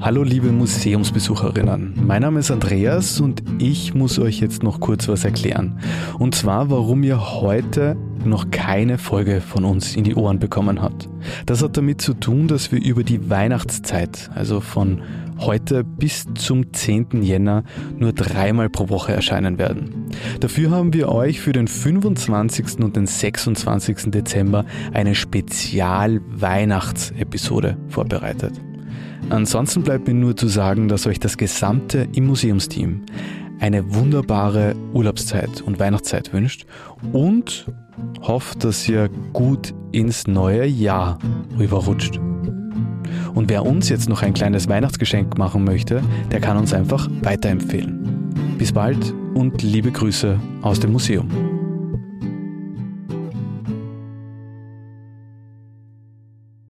Hallo liebe Museumsbesucherinnen, mein Name ist Andreas und ich muss euch jetzt noch kurz was erklären. Und zwar, warum ihr heute noch keine Folge von uns in die Ohren bekommen habt. Das hat damit zu tun, dass wir über die Weihnachtszeit, also von heute bis zum 10. Jänner, nur dreimal pro Woche erscheinen werden. Dafür haben wir euch für den 25. und den 26. Dezember eine Spezial-Weihnachtsepisode vorbereitet. Ansonsten bleibt mir nur zu sagen, dass euch das gesamte im Museumsteam eine wunderbare Urlaubszeit und Weihnachtszeit wünscht und hofft, dass ihr gut ins neue Jahr rüberrutscht. Und wer uns jetzt noch ein kleines Weihnachtsgeschenk machen möchte, der kann uns einfach weiterempfehlen. Bis bald und liebe Grüße aus dem Museum.